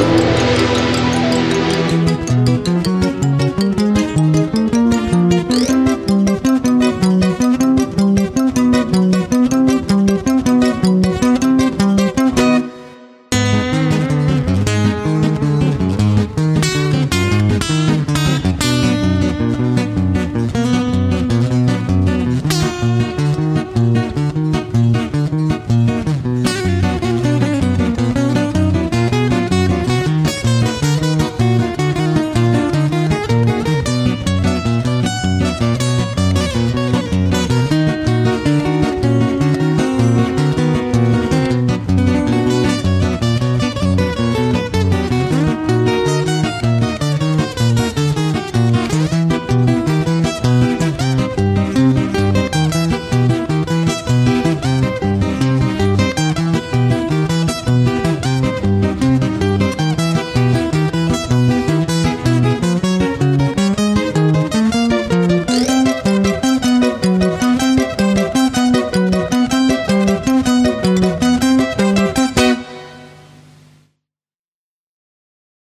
you.